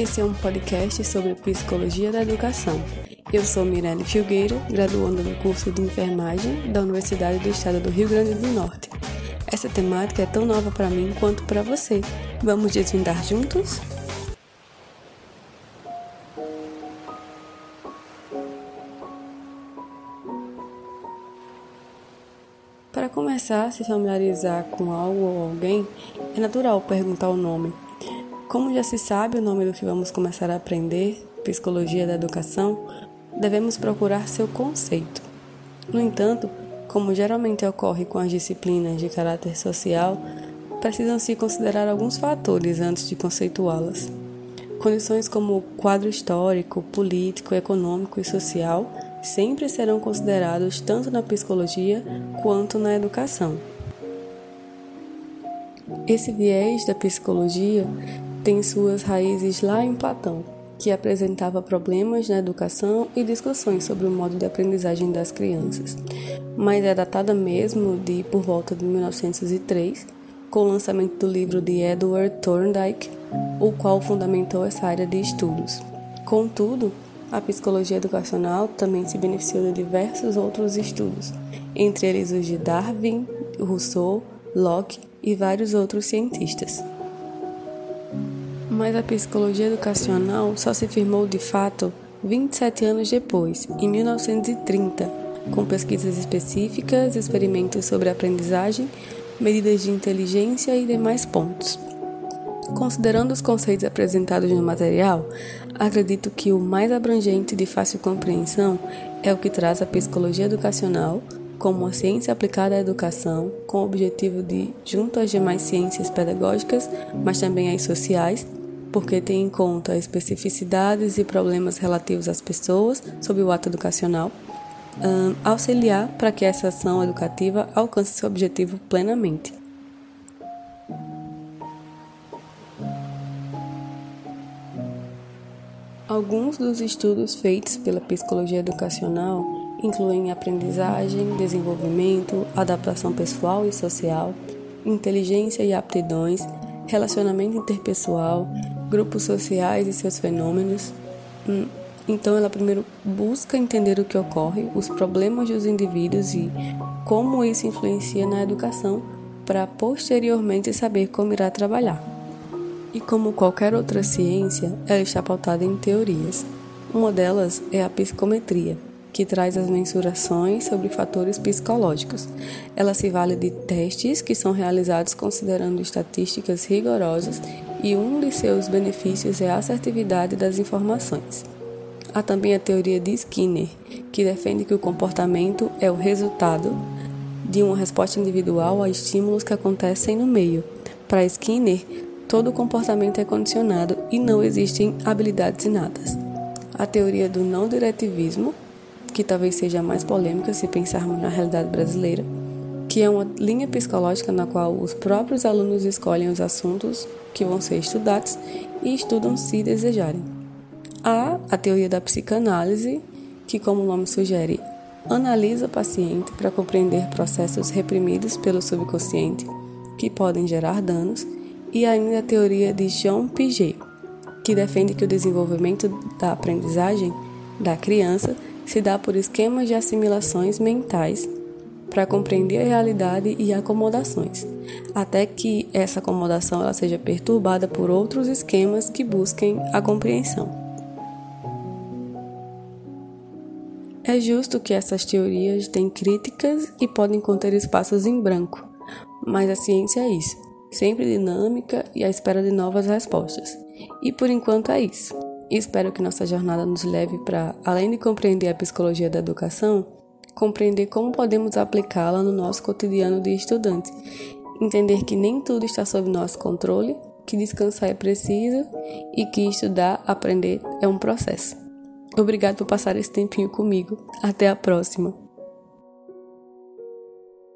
Esse é um podcast sobre psicologia da educação. Eu sou Mirelle Filgueira, graduanda no curso de enfermagem da Universidade do Estado do Rio Grande do Norte. Essa temática é tão nova para mim quanto para você. Vamos desvendar juntos? Para começar a se familiarizar com algo ou alguém, é natural perguntar o nome, como já se sabe o nome do que vamos começar a aprender, Psicologia da Educação, devemos procurar seu conceito. No entanto, como geralmente ocorre com as disciplinas de caráter social, precisam-se considerar alguns fatores antes de conceituá-las. Condições como quadro histórico, político, econômico e social sempre serão considerados tanto na psicologia quanto na educação. Esse viés da psicologia tem suas raízes lá em Platão, que apresentava problemas na educação e discussões sobre o modo de aprendizagem das crianças, mas é datada mesmo de por volta de 1903, com o lançamento do livro de Edward Thorndike, o qual fundamentou essa área de estudos. Contudo, a psicologia educacional também se beneficiou de diversos outros estudos, entre eles os de Darwin, Rousseau, Locke e vários outros cientistas mas a psicologia educacional só se firmou de fato 27 anos depois, em 1930, com pesquisas específicas, experimentos sobre aprendizagem, medidas de inteligência e demais pontos. Considerando os conceitos apresentados no material, acredito que o mais abrangente e de fácil compreensão é o que traz a psicologia educacional como uma ciência aplicada à educação, com o objetivo de, junto às demais ciências pedagógicas, mas também às sociais, porque tem em conta especificidades e problemas relativos às pessoas sob o ato educacional, um, auxiliar para que essa ação educativa alcance seu objetivo plenamente. Alguns dos estudos feitos pela psicologia educacional incluem aprendizagem, desenvolvimento, adaptação pessoal e social, inteligência e aptidões, relacionamento interpessoal, grupos sociais e seus fenômenos. Hum, então, ela primeiro busca entender o que ocorre, os problemas dos indivíduos e como isso influencia na educação, para posteriormente saber como irá trabalhar. E como qualquer outra ciência, ela está pautada em teorias. Uma delas é a psicometria que traz as mensurações sobre fatores psicológicos. Ela se vale de testes que são realizados considerando estatísticas rigorosas e um de seus benefícios é a assertividade das informações. Há também a teoria de Skinner, que defende que o comportamento é o resultado de uma resposta individual a estímulos que acontecem no meio. Para Skinner, todo comportamento é condicionado e não existem habilidades inatas. A teoria do não diretivismo que talvez seja a mais polêmica se pensarmos na realidade brasileira, que é uma linha psicológica na qual os próprios alunos escolhem os assuntos que vão ser estudados e estudam se desejarem. Há a teoria da psicanálise, que, como o nome sugere, analisa o paciente para compreender processos reprimidos pelo subconsciente que podem gerar danos, e ainda a teoria de Jean Piaget, que defende que o desenvolvimento da aprendizagem da criança se dá por esquemas de assimilações mentais para compreender a realidade e acomodações, até que essa acomodação ela seja perturbada por outros esquemas que busquem a compreensão. É justo que essas teorias têm críticas e podem conter espaços em branco, mas a ciência é isso, sempre dinâmica e à espera de novas respostas. E por enquanto é isso. Espero que nossa jornada nos leve para, além de compreender a psicologia da educação, compreender como podemos aplicá-la no nosso cotidiano de estudante, entender que nem tudo está sob nosso controle, que descansar é preciso e que estudar, aprender é um processo. Obrigado por passar esse tempinho comigo. Até a próxima!